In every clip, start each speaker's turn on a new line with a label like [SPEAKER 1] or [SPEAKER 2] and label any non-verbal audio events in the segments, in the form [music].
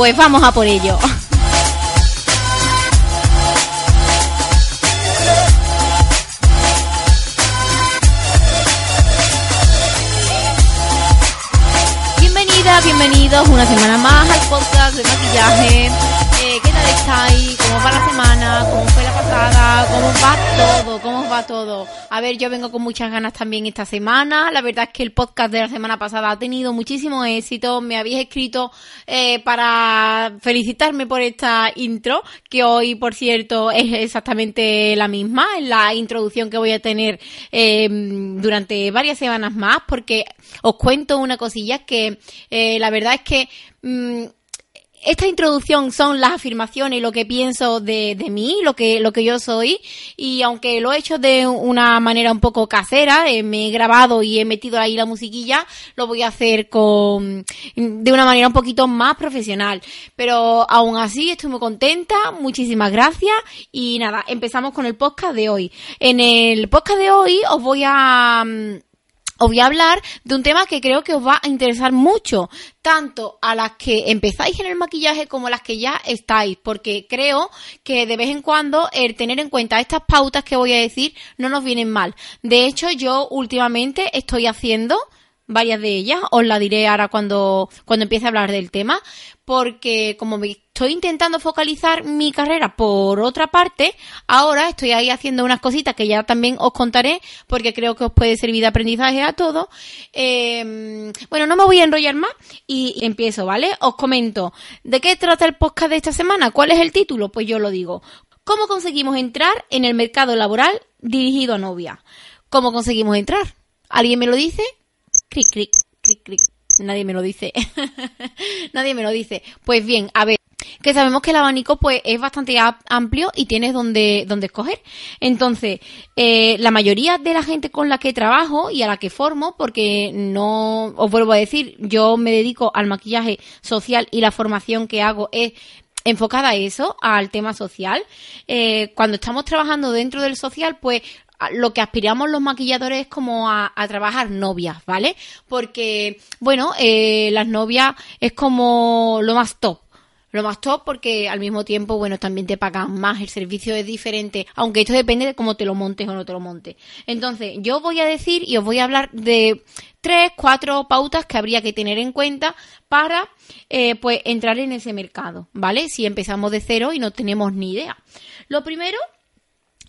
[SPEAKER 1] Pues vamos a por ello. Bienvenidas, bienvenidos una semana más al podcast de maquillaje. Eh, ¿Qué tal estáis? ¿Cómo va la semana? ¿Cómo fue la pasada? ¿Cómo va todo? ¿Cómo va todo? A ver, yo vengo con muchas ganas también esta semana. La verdad es que el podcast de la semana pasada ha tenido muchísimo éxito. Me habéis escrito eh, para felicitarme por esta intro, que hoy, por cierto, es exactamente la misma, es la introducción que voy a tener eh, durante varias semanas más, porque os cuento una cosilla que eh, la verdad es que... mm, esta introducción son las afirmaciones y lo que pienso de, de mí, lo que, lo que yo soy, y aunque lo he hecho de una manera un poco casera, eh, me he grabado y he metido ahí la musiquilla, lo voy a hacer con, de una manera un poquito más profesional. Pero aún así estoy muy contenta, muchísimas gracias, y nada, empezamos con el podcast de hoy. En el podcast de hoy os voy a, mm, os voy a hablar de un tema que creo que os va a interesar mucho, tanto a las que empezáis en el maquillaje como a las que ya estáis, porque creo que de vez en cuando el tener en cuenta estas pautas que voy a decir no nos vienen mal. De hecho, yo últimamente estoy haciendo varias de ellas, os la diré ahora cuando, cuando empiece a hablar del tema, porque como me estoy intentando focalizar mi carrera por otra parte, ahora estoy ahí haciendo unas cositas que ya también os contaré, porque creo que os puede servir de aprendizaje a todos. Eh, bueno, no me voy a enrollar más y empiezo, ¿vale? Os comento, ¿de qué trata el podcast de esta semana? ¿Cuál es el título? Pues yo lo digo. ¿Cómo conseguimos entrar en el mercado laboral dirigido a novia? ¿Cómo conseguimos entrar? ¿Alguien me lo dice? Cric, cric, cric, cric. Nadie me lo dice. [laughs] Nadie me lo dice. Pues bien, a ver, que sabemos que el abanico pues es bastante amplio y tienes donde, donde escoger. Entonces, eh, la mayoría de la gente con la que trabajo y a la que formo, porque no, os vuelvo a decir, yo me dedico al maquillaje social y la formación que hago es enfocada a eso, al tema social. Eh, cuando estamos trabajando dentro del social, pues lo que aspiramos los maquilladores es como a, a trabajar novias, ¿vale? Porque, bueno, eh, las novias es como lo más top. Lo más top porque al mismo tiempo, bueno, también te pagan más, el servicio es diferente, aunque esto depende de cómo te lo montes o no te lo montes. Entonces, yo voy a decir y os voy a hablar de tres, cuatro pautas que habría que tener en cuenta para, eh, pues, entrar en ese mercado, ¿vale? Si empezamos de cero y no tenemos ni idea. Lo primero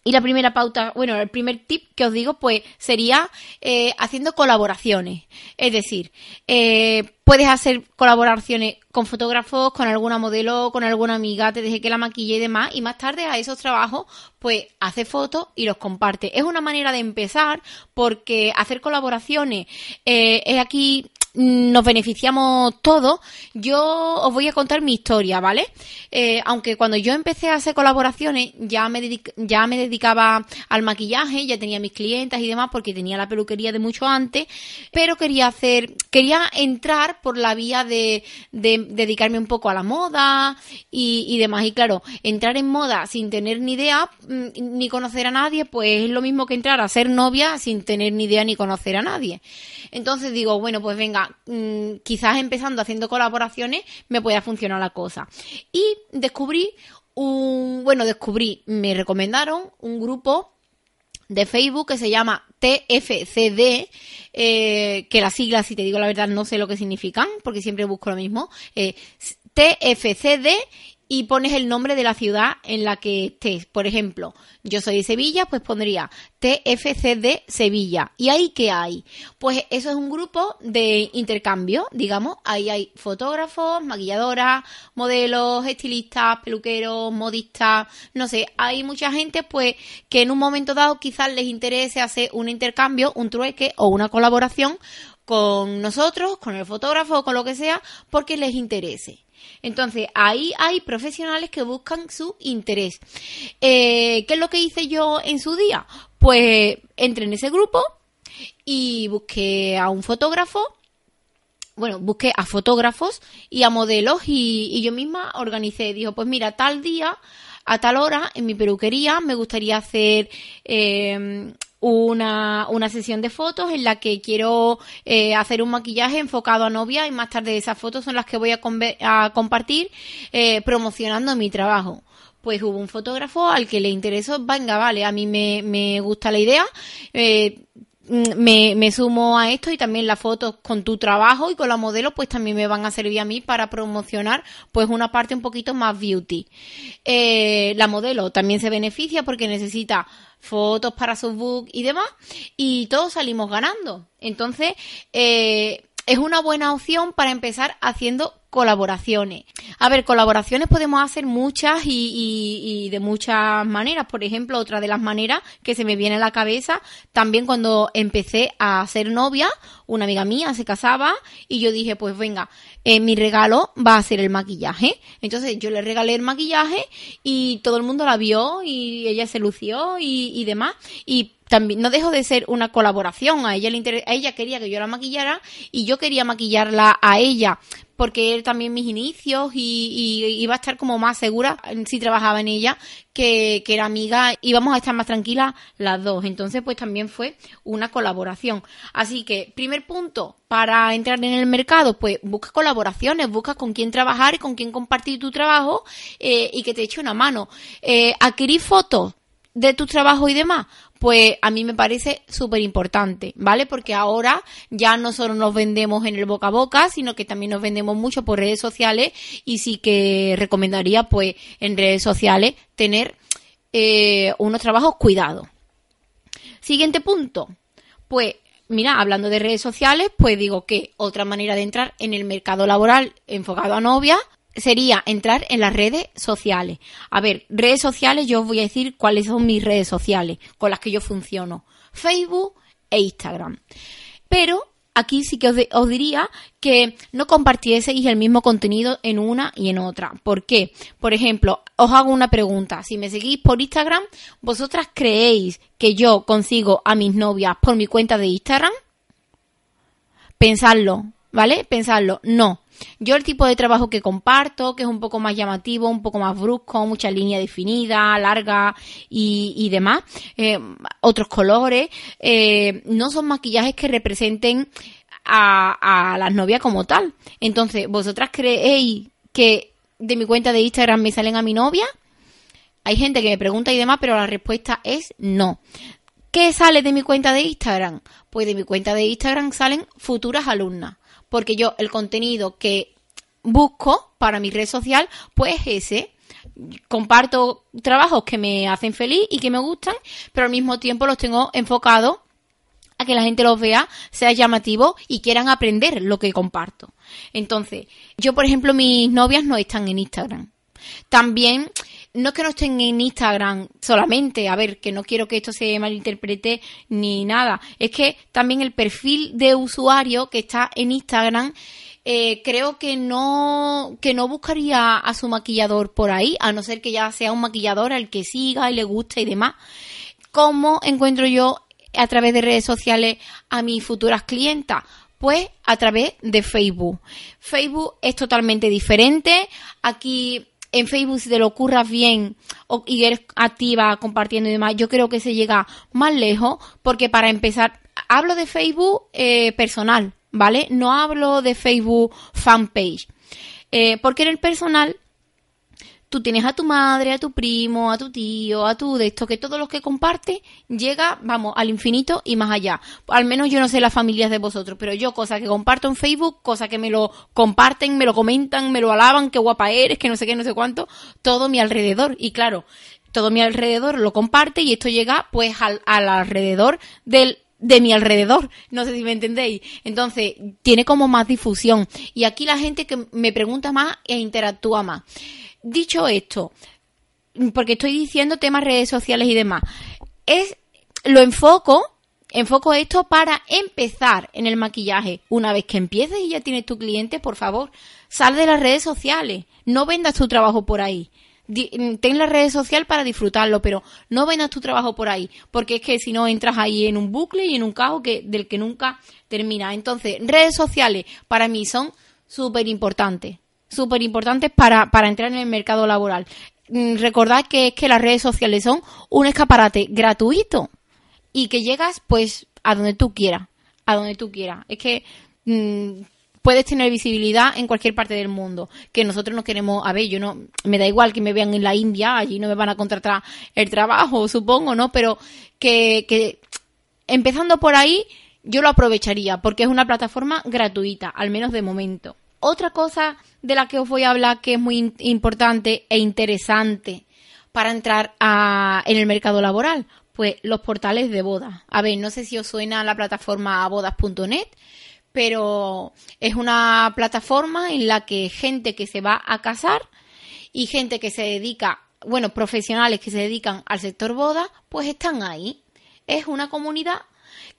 [SPEAKER 1] y la primera pauta, bueno, el primer tip que os digo, pues sería eh, haciendo colaboraciones. Es decir, eh, puedes hacer colaboraciones con fotógrafos, con alguna modelo, con alguna amiga, te deje que la maquille y demás, y más tarde a esos trabajos, pues hace fotos y los comparte. Es una manera de empezar porque hacer colaboraciones eh, es aquí nos beneficiamos todos. Yo os voy a contar mi historia, ¿vale? Eh, aunque cuando yo empecé a hacer colaboraciones ya me, ya me dedicaba al maquillaje, ya tenía mis clientas y demás porque tenía la peluquería de mucho antes, pero quería hacer, quería entrar por la vía de, de dedicarme un poco a la moda y, y demás. Y claro, entrar en moda sin tener ni idea mm, ni conocer a nadie, pues es lo mismo que entrar a ser novia sin tener ni idea ni conocer a nadie. Entonces digo, bueno, pues venga, mm, quizás empezando haciendo colaboraciones me pueda funcionar la cosa. Y descubrí un, bueno, descubrí, me recomendaron un grupo de Facebook que se llama TFCD, eh, que las siglas, si te digo la verdad, no sé lo que significan, porque siempre busco lo mismo. Eh, TFCD y pones el nombre de la ciudad en la que estés. Por ejemplo, yo soy de Sevilla, pues pondría TFCD Sevilla. ¿Y ahí qué hay? Pues eso es un grupo de intercambio, digamos. Ahí hay fotógrafos, maquilladoras, modelos, estilistas, peluqueros, modistas, no sé. Hay mucha gente, pues, que en un momento dado quizás les interese hacer un intercambio, un trueque o una colaboración con nosotros, con el fotógrafo o con lo que sea, porque les interese. Entonces, ahí hay profesionales que buscan su interés. Eh, ¿Qué es lo que hice yo en su día? Pues entré en ese grupo y busqué a un fotógrafo bueno, busqué a fotógrafos y a modelos y, yo misma organicé. Dijo, pues mira, tal día, a tal hora, en mi peluquería, me gustaría hacer eh, una, una sesión de fotos en la que quiero eh, hacer un maquillaje enfocado a novia y más tarde esas fotos son las que voy a, a compartir eh, promocionando mi trabajo. Pues hubo un fotógrafo al que le interesó, venga, vale, a mí me, me gusta la idea, eh, me, me, sumo a esto y también las fotos con tu trabajo y con la modelo pues también me van a servir a mí para promocionar pues una parte un poquito más beauty. Eh, la modelo también se beneficia porque necesita fotos para su book y demás y todos salimos ganando. Entonces, eh, es una buena opción para empezar haciendo colaboraciones. A ver, colaboraciones podemos hacer muchas y, de muchas maneras. Por ejemplo, otra de las maneras que se me viene a la cabeza, también cuando empecé a ser novia, una amiga mía se casaba y yo dije, pues venga, eh, mi regalo va a ser el maquillaje. Entonces yo le regalé el maquillaje y todo el mundo la vio y ella se lució y, y demás. Y también no dejó de ser una colaboración. A ella, le a ella quería que yo la maquillara y yo quería maquillarla a ella porque era también mis inicios y, iba a estar como más segura si trabajaba en ella que, que era amiga, íbamos a estar más tranquilas las dos. Entonces, pues también fue una colaboración. Así que, primer punto, para entrar en el mercado, pues busca colaboraciones, busca con quién trabajar y con quién compartir tu trabajo eh, y que te eche una mano. Eh, adquirir fotos de tu trabajo y demás, pues a mí me parece súper importante, ¿vale? Porque ahora ya no solo nos vendemos en el boca a boca, sino que también nos vendemos mucho por redes sociales y sí que recomendaría, pues, en redes sociales tener eh, unos trabajos cuidados. Siguiente punto, pues mira, hablando de redes sociales, pues digo que otra manera de entrar en el mercado laboral enfocado a novias sería entrar en las redes sociales. A ver, redes sociales, yo os voy a decir cuáles son mis redes sociales con las que yo funciono. Facebook e Instagram. Pero aquí sí que os, diría que no compartieseis el mismo contenido en una y en otra. ¿Por qué? Por ejemplo, os hago una pregunta. Si me seguís por Instagram, ¿vosotras creéis que yo consigo a mis novias por mi cuenta de Instagram? Pensadlo, ¿vale? Pensadlo. No. Yo el tipo de trabajo que comparto, que es un poco más llamativo, un poco más brusco, mucha línea definida, larga y, demás, eh, otros colores, eh, no son maquillajes que representen a, a las novias como tal. Entonces, ¿vosotras creéis que de mi cuenta de Instagram me salen a mi novia? Hay gente que me pregunta y demás, pero la respuesta es no. ¿Qué sale de mi cuenta de Instagram? Pues de mi cuenta de Instagram salen futuras alumnas porque yo el contenido que busco para mi red social, pues ese. Comparto trabajos que me hacen feliz y que me gustan, pero al mismo tiempo los tengo enfocados a que la gente los vea, sea llamativo y quieran aprender lo que comparto. Entonces, yo por ejemplo, mis novias no están en Instagram. También no es que no estén en Instagram solamente, a ver, que no quiero que esto se malinterprete ni nada, es que también el perfil de usuario que está en Instagram eh, creo que no que no buscaría a su maquillador por ahí, a no ser que ya sea un maquillador al que siga y le guste y demás. ¿Cómo encuentro yo a través de redes sociales a mis futuras clientas? Pues a través de Facebook. Facebook es totalmente diferente. Aquí en Facebook si te lo ocurras bien y eres activa compartiendo y demás, yo creo que se llega más lejos porque para empezar, hablo de Facebook eh, personal, ¿vale? No hablo de Facebook fanpage. Eh, porque en el personal tú tienes a tu madre, a tu primo, a tu tío, a tu de esto, que todos los que comparte llega, vamos, al infinito y más allá. Al menos yo no sé las familias de vosotros, pero yo cosa que comparto en Facebook, cosa que me lo comparten, me lo comentan, me lo alaban, qué guapa eres, que no sé qué, no sé cuánto, todo mi alrededor. Y claro, todo mi alrededor lo comparte y esto llega pues al, al alrededor del de mi alrededor. No sé si me entendéis. Entonces, tiene como más difusión. Y aquí la gente que me pregunta más e interactúa más. Dicho esto, porque estoy diciendo temas redes sociales y demás, es, lo enfoco, enfoco esto para empezar en el maquillaje. Una vez que empieces y ya tienes tu cliente, por favor, sal de las redes sociales. No vendas tu trabajo por ahí ten la red social para disfrutarlo, pero no vendas tu trabajo por ahí, porque es que si no entras ahí en un bucle y en un caos que, del que nunca termina. Entonces, redes sociales para mí son súper importantes, súper importantes para, para entrar en el mercado laboral. Mm, recordad que es que las redes sociales son un escaparate gratuito y que llegas pues a donde tú quieras, a donde tú quieras. Es que mm, puedes tener visibilidad en cualquier parte del mundo. Que nosotros no queremos, a ver, yo no, me da igual que me vean en la India, allí no me van a contratar el trabajo, [laughs] supongo, ¿no? Pero que, que empezando por ahí, yo lo aprovecharía porque es una plataforma gratuita, al menos de momento. Otra cosa de la que os voy a hablar que es muy importante e interesante para entrar a, en el mercado laboral, pues los portales de bodas. A ver, no sé si os suena la plataforma bodas.net, pero es una plataforma en la que gente que se va a casar y gente que se dedica, bueno, profesionales que se dedican al sector boda, pues están ahí. Es una comunidad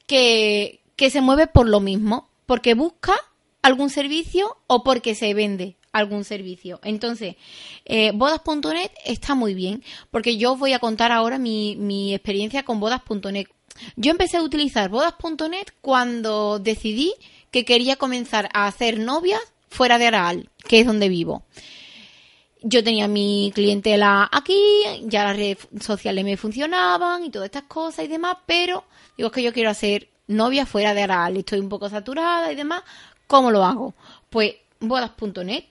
[SPEAKER 1] que, que se mueve por lo mismo, porque busca algún servicio o porque se vende algún servicio. Entonces, eh, bodas.net está muy bien, porque yo voy a contar ahora mi, mi experiencia con bodas.net. Yo empecé a utilizar bodas.net cuando decidí que quería comenzar a hacer novias fuera de Araal, que es donde vivo. Yo tenía mi clientela aquí, ya las redes sociales me funcionaban y todas estas cosas y demás, pero digo que yo quiero hacer novia fuera de Araal, estoy un poco saturada y demás. ¿Cómo lo hago? Pues bodas.net.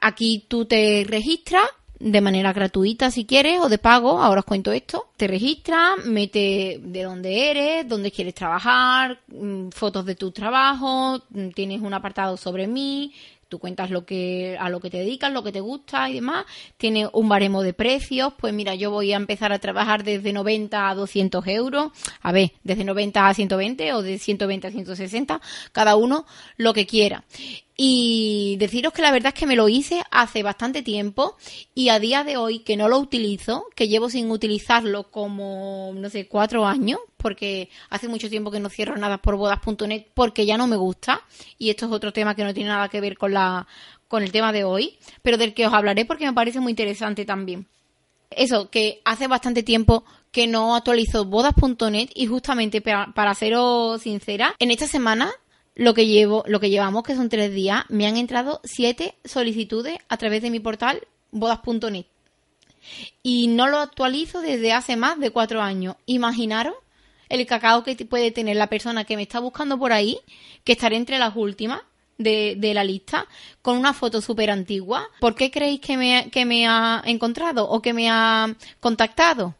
[SPEAKER 1] Aquí tú te registras, de manera gratuita si quieres o de pago, ahora os cuento esto. Te registras, mete de dónde eres, dónde quieres trabajar, mm, fotos de tu trabajo, mm, tienes un apartado sobre mí, tú cuentas lo que a lo que te dedicas, lo que te gusta y demás, tiene un baremo de precios, pues mira, yo voy a empezar a trabajar desde 90 a 200 euros, a ver, desde 90 a 120 o de 120 a 160, cada uno lo que quiera. Y deciros que la verdad es que me lo hice hace bastante tiempo y a día de hoy que no lo utilizo, que llevo sin utilizarlo como, no sé, cuatro años, porque hace mucho tiempo que no cierro nada por bodas.net porque ya no me gusta. Y esto es otro tema que no tiene nada que ver con la, con el tema de hoy, pero del que os hablaré porque me parece muy interesante también. Eso, que hace bastante tiempo que no actualizo bodas.net y justamente para, para seros sincera, en esta semana lo que llevo, lo que llevamos, que son tres días, me han entrado siete solicitudes a través de mi portal bodas.net. Y no lo actualizo desde hace más de cuatro años. Imaginaros el cacao que puede tener la persona que me está buscando por ahí, que estaré entre las últimas de, de la lista, con una foto súper antigua. ¿Por qué creéis que me, que me ha encontrado o que me ha contactado?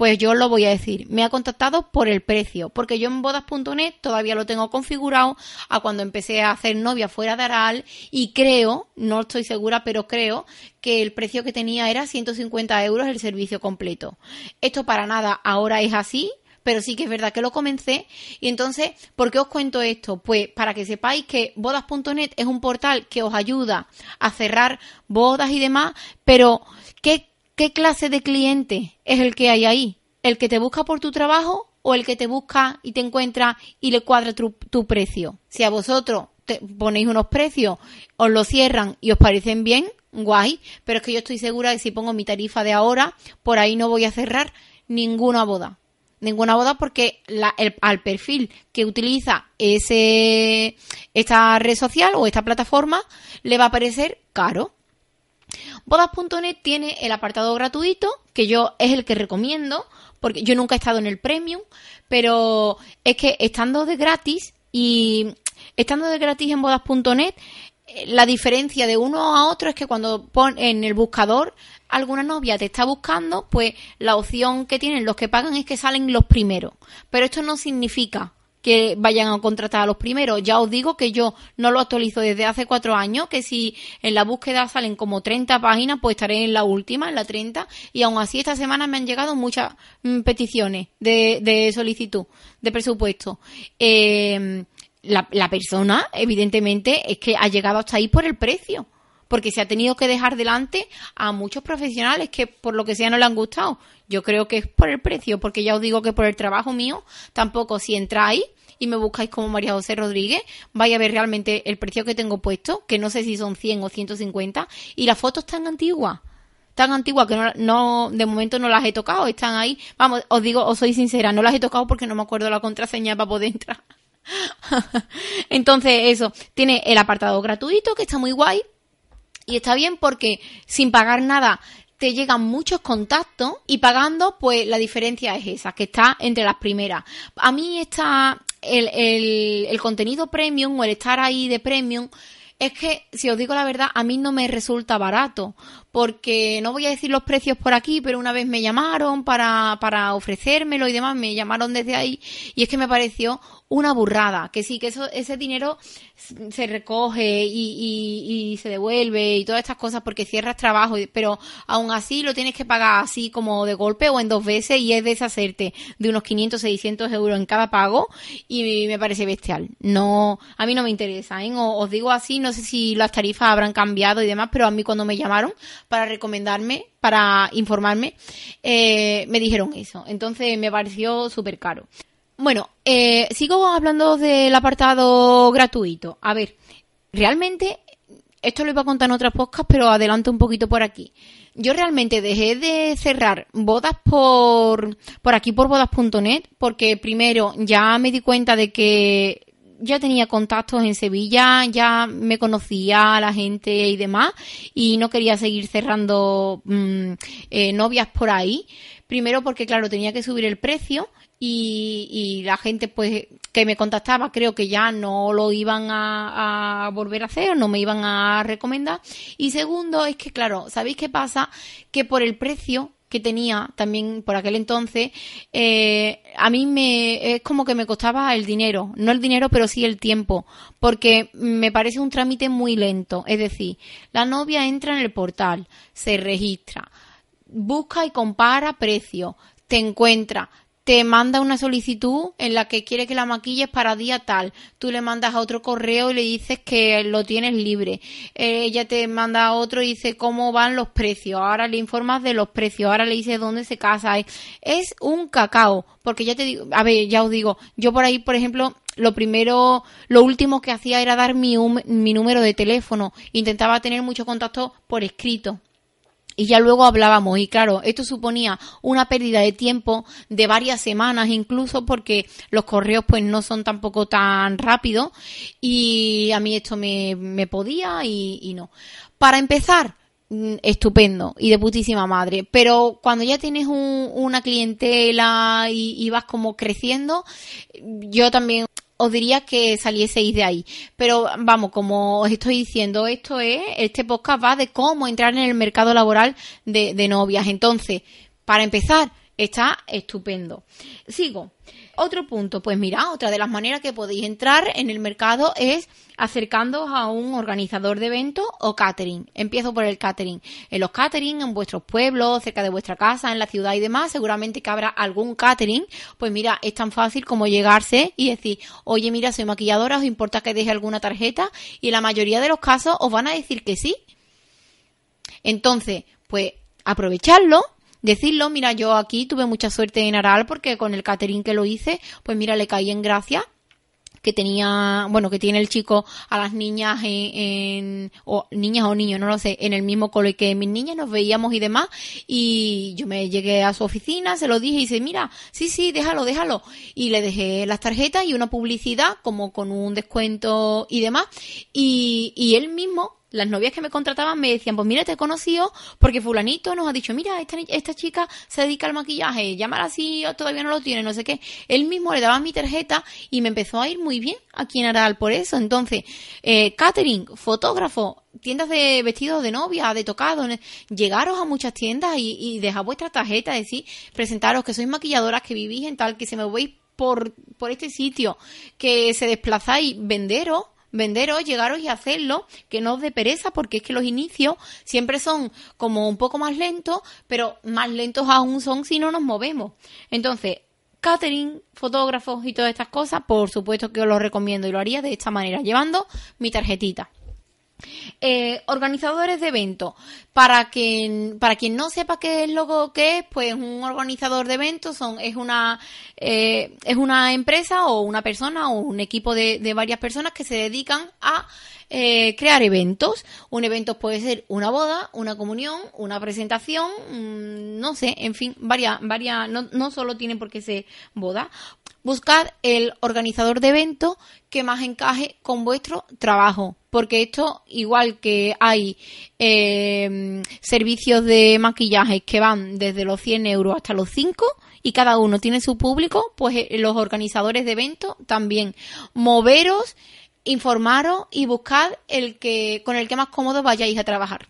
[SPEAKER 1] Pues yo lo voy a decir, me ha contactado por el precio, porque yo en bodas.net todavía lo tengo configurado a cuando empecé a hacer novia fuera de Aral y creo, no estoy segura, pero creo que el precio que tenía era 150 euros el servicio completo. Esto para nada ahora es así, pero sí que es verdad que lo comencé. Y entonces, ¿por qué os cuento esto? Pues para que sepáis que bodas.net es un portal que os ayuda a cerrar bodas y demás, pero ¿qué ¿Qué clase de cliente es el que hay ahí? ¿El que te busca por tu trabajo o el que te busca y te encuentra y le cuadra tu, precio? Si a vosotros te ponéis unos precios, os lo cierran y os parecen bien, guay, pero es que yo estoy segura de que si pongo mi tarifa de ahora, por ahí no voy a cerrar ninguna boda. Ninguna boda porque al perfil que utiliza ese, esta red social o esta plataforma le va a parecer caro. Bodas.net tiene el apartado gratuito, que yo es el que recomiendo, porque yo nunca he estado en el premium, pero es que estando de gratis y estando de gratis en bodas.net, la diferencia de uno a otro es que cuando pon en el buscador alguna novia te está buscando, pues la opción que tienen los que pagan es que salen los primeros. Pero esto no significa que vayan a contratar a los primeros. Ya os digo que yo no lo actualizo desde hace cuatro años, que si en la búsqueda salen como 30 páginas, pues estaré en la última, en la 30, y aún así esta semana me han llegado muchas mm, peticiones de, de, solicitud de presupuesto. Eh, la, la persona, evidentemente, es que ha llegado hasta ahí por el precio porque se ha tenido que dejar delante a muchos profesionales que por lo que sea no le han gustado. Yo creo que es por el precio, porque ya os digo que por el trabajo mío, tampoco si entráis y me buscáis como María José Rodríguez, vais a ver realmente el precio que tengo puesto, que no sé si son 100 o 150, y las fotos tan antiguas tan antiguas que no, no, de momento no las he tocado, están ahí. Vamos, os digo, os soy sincera, no las he tocado porque no me acuerdo la contraseña para poder entrar. [laughs] Entonces, eso, tiene el apartado gratuito, que está muy guay, y está bien porque sin pagar nada te llegan muchos contactos y pagando, pues la diferencia es esa, que está entre las primeras. A mí está el, el, el contenido premium o el estar ahí de premium es que, si os digo la verdad, a mí no me resulta barato, porque no voy a decir los precios por aquí, pero una vez me llamaron para, para ofrecérmelo y demás, me llamaron desde ahí, y es que me pareció una burrada, que sí, que eso, ese dinero se recoge y, y, se devuelve y todas estas cosas porque cierras trabajo, pero aún así lo tienes que pagar así como de golpe o en dos veces y es deshacerte de unos 500, 600 euros en cada pago y me parece bestial. No, a mí no me interesa, ¿eh? os digo así, no sé si las tarifas habrán cambiado y demás, pero a mí cuando me llamaron para recomendarme, para informarme, eh, me dijeron eso. Entonces me pareció súper caro. Bueno, eh, sigo hablando del apartado gratuito. A ver, realmente, esto lo iba a contar en otras podcasts, pero adelanto un poquito por aquí. Yo realmente dejé de cerrar bodas por, por aquí, por bodas.net, porque primero ya me di cuenta de que ya tenía contactos en Sevilla, ya me conocía a la gente y demás, y no quería seguir cerrando mm, eh, novias por ahí. Primero porque, claro, tenía que subir el precio y, y, la gente pues que me contactaba creo que ya no lo iban a, a, volver a hacer, no me iban a recomendar. Y segundo es que claro, ¿sabéis qué pasa? Que por el precio que tenía también por aquel entonces, eh, a mí me es como que me costaba el dinero, no el dinero, pero sí el tiempo, porque me parece un trámite muy lento. Es decir, la novia entra en el portal, se registra, busca y compara precio, te encuentra, te manda una solicitud en la que quiere que la maquilles para día tal. Tú le mandas a otro correo y le dices que lo tienes libre. Eh, ella te manda a otro y dice cómo van los precios. Ahora le informas de los precios. Ahora le dices dónde se casa. Es un cacao. Porque ya te digo, a ver, ya os digo, yo por ahí, por ejemplo, lo primero, lo último que hacía era dar mi, mi número de teléfono. Intentaba tener mucho contacto por escrito y ya luego hablábamos y claro, esto suponía una pérdida de tiempo de varias semanas incluso porque los correos pues no son tampoco tan rápidos y a mí esto me, me podía y, no. Para empezar, mm, estupendo y de putísima madre. Pero cuando ya tienes un, una clientela y, vas como creciendo, yo también os diría que salieseis de ahí. Pero vamos, como os estoy diciendo, esto es, este podcast va de cómo entrar en el mercado laboral de, de novias. Entonces, para empezar, está estupendo. Sigo. Otro punto, pues mira, otra de las maneras que podéis entrar en el mercado es acercándoos a un organizador de eventos o catering. Empiezo por el catering. En los catering, en vuestros pueblos, cerca de vuestra casa, en la ciudad y demás, seguramente que habrá algún catering. Pues mira, es tan fácil como llegarse y decir, oye, mira, soy maquilladora, ¿os importa que deje alguna tarjeta? Y en la mayoría de los casos os van a decir que sí. Entonces, pues aprovecharlo decirlo, mira, yo aquí tuve mucha suerte en Aral porque con el catering que lo hice, pues mira, le caí en gracia que tenía, bueno, que tiene el chico a las niñas en, o niñas o niños, no lo sé, en el mismo cole que mis niñas, nos veíamos y demás, y yo me llegué a su oficina, se lo dije y dice, mira, sí, sí, déjalo, déjalo, y le dejé las tarjetas y una publicidad como con un descuento y demás, y, y él mismo las novias que me contrataban me decían, pues mira, te he conocido porque fulanito nos ha dicho, mira, esta, esta chica se dedica al maquillaje, llámala o todavía no lo tiene, no sé qué. Él mismo le daba mi tarjeta y me empezó a ir muy bien aquí en Aral por eso. Entonces, eh, catering, fotógrafo, tiendas de vestidos de novia, de tocado, llegaros a muchas tiendas y, y dejar vuestra tarjeta, decir, presentaros que sois maquilladoras, que vivís en tal, que se me veis por, por este sitio, que se desplazáis, venderos venderos, llegaros y hacerlo, que no os dé pereza, porque es que los inicios siempre son como un poco más lentos, pero más lentos aún son si no nos movemos. Entonces, catering, fotógrafos y todas estas cosas, por supuesto que os lo recomiendo y lo haría de esta manera, llevando mi tarjetita. Eh, organizadores de eventos. Para quien, para quien no sepa qué es lo que es, pues un organizador de eventos son, es una, eh, es una empresa o una persona o un equipo de, de varias personas que se dedican a eh, crear eventos. Un evento puede ser una boda, una comunión, una presentación, mm, no sé, en fin, varias, varias, no, no solo tienen por qué ser boda. Buscad el organizador de eventos que más encaje con vuestro trabajo. Porque esto, igual que hay eh, servicios de maquillaje que van desde los 100 euros hasta los 5 y cada uno tiene su público, pues eh, los organizadores de eventos también. Moveros, informaros y buscad el que, con el que más cómodo vayáis a trabajar.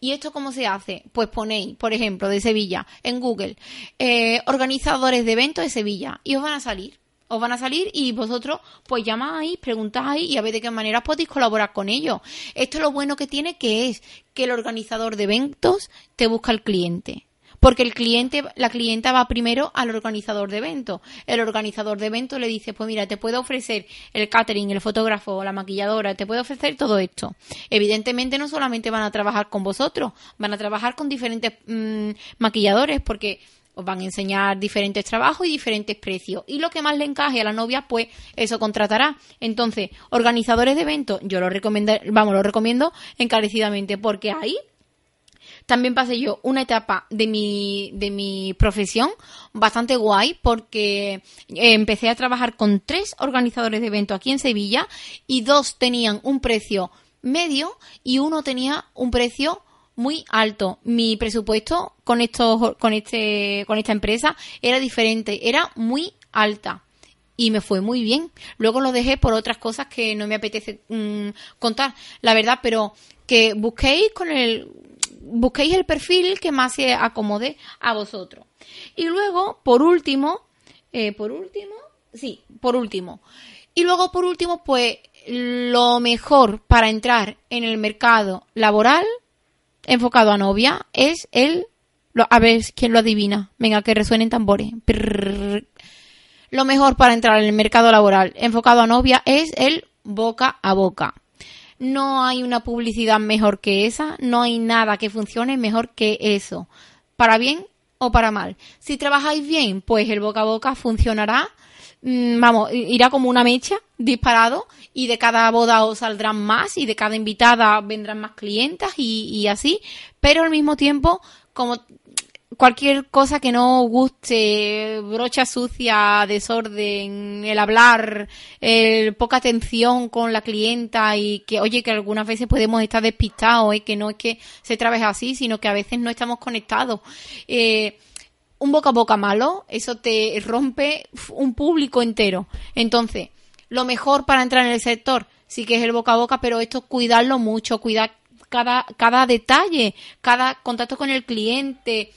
[SPEAKER 1] ¿Y esto cómo se hace? Pues ponéis, por ejemplo, de Sevilla, en Google, eh, organizadores de eventos de Sevilla y os van a salir. Os van a salir y vosotros pues llamáis, preguntáis y a ver de qué manera podéis colaborar con ellos. Esto es lo bueno que tiene que es que el organizador de eventos te busca el cliente. Porque el cliente, la clienta va primero al organizador de evento. El organizador de evento le dice, pues mira, te puedo ofrecer el catering, el fotógrafo, la maquilladora, te puedo ofrecer todo esto. Evidentemente no solamente van a trabajar con vosotros, van a trabajar con diferentes mm, maquilladores porque os van a enseñar diferentes trabajos y diferentes precios. Y lo que más le encaje a la novia, pues eso contratará. Entonces, organizadores de eventos, yo lo recomiendo, vamos, lo recomiendo encarecidamente porque ahí también pasé yo una etapa de mi, de mi profesión bastante guay porque empecé a trabajar con tres organizadores de eventos aquí en Sevilla y dos tenían un precio medio y uno tenía un precio muy alto. Mi presupuesto con estos, con este, con esta empresa era diferente, era muy alta y me fue muy bien. Luego lo dejé por otras cosas que no me apetece mm, contar, la verdad, pero que busquéis con el busquéis el perfil que más se acomode a vosotros. Y luego, por último, eh, por último, sí, por último. Y luego, por último, pues lo mejor para entrar en el mercado laboral enfocado a novia es el... a ver quién lo adivina. Venga, que resuenen tambores. Lo mejor para entrar en el mercado laboral enfocado a novia es el boca a boca. No hay una publicidad mejor que esa, no hay nada que funcione mejor que eso, para bien o para mal. Si trabajáis bien, pues el boca a boca funcionará, vamos, irá como una mecha disparado y de cada boda os saldrán más y de cada invitada vendrán más clientas y, y así, pero al mismo tiempo, como cualquier cosa que no guste, brocha sucia, desorden, el hablar, el poca atención con la clienta y que, oye, que algunas veces podemos estar despistados, y que no es que se trabaje así, sino que a veces no estamos conectados. Eh, un boca a boca malo, eso te rompe un público entero. Entonces, lo mejor para entrar en el sector sí que es el boca a boca, pero esto cuidarlo mucho, cuidar cada, cada detalle, cada contacto con el cliente,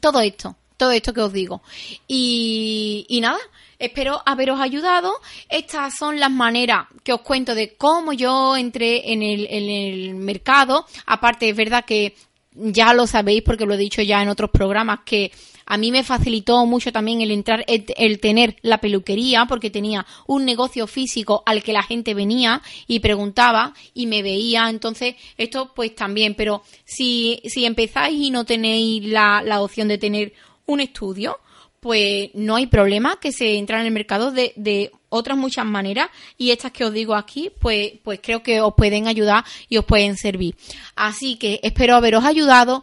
[SPEAKER 1] todo esto, todo esto que os digo. Y, nada, espero haberos ayudado. Estas son las maneras que os cuento de cómo yo entré en el mercado. Aparte, es verdad que ya lo sabéis porque lo he dicho ya en otros programas que a mí me facilitó mucho también el entrar, el, tener la peluquería, porque tenía un negocio físico al que la gente venía y preguntaba y me veía. Entonces, esto pues también, pero si, si empezáis y no tenéis la, la opción de tener un estudio, pues no hay problema que se entra en el mercado de, de, otras muchas maneras. Y estas que os digo aquí pues pues creo que os pueden ayudar y os pueden servir. Así que espero haberos ayudado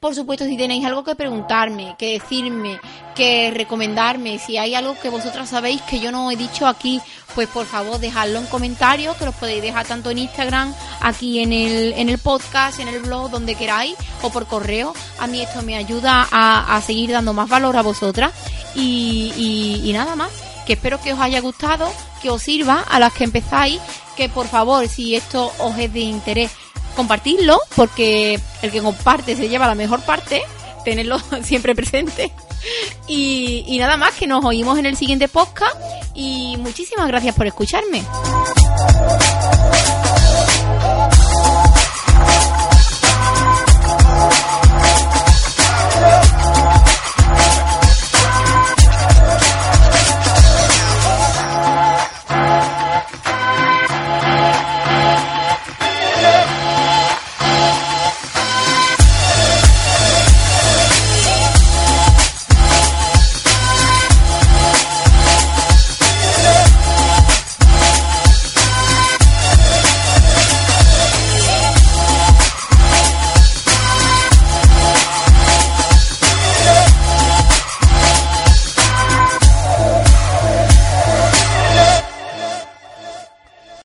[SPEAKER 1] Por supuesto, si tenéis algo que preguntarme, que decirme, que recomendarme, si hay algo que vosotras sabéis que yo no he dicho aquí, pues por favor dejadlo en comentarios, que los podéis dejar tanto en Instagram, aquí en el, en el podcast, en el blog, donde queráis, o por correo. A mí esto me ayuda a, seguir dando más valor a vosotras. Y, y nada más, que espero que os haya gustado, que os sirva a las que empezáis, que por favor, si esto os es de interés, compartirlo, porque el que comparte se lleva la mejor parte, tenerlo [laughs] siempre presente. Y, nada más, que nos oímos en el siguiente podcast y muchísimas gracias por escucharme.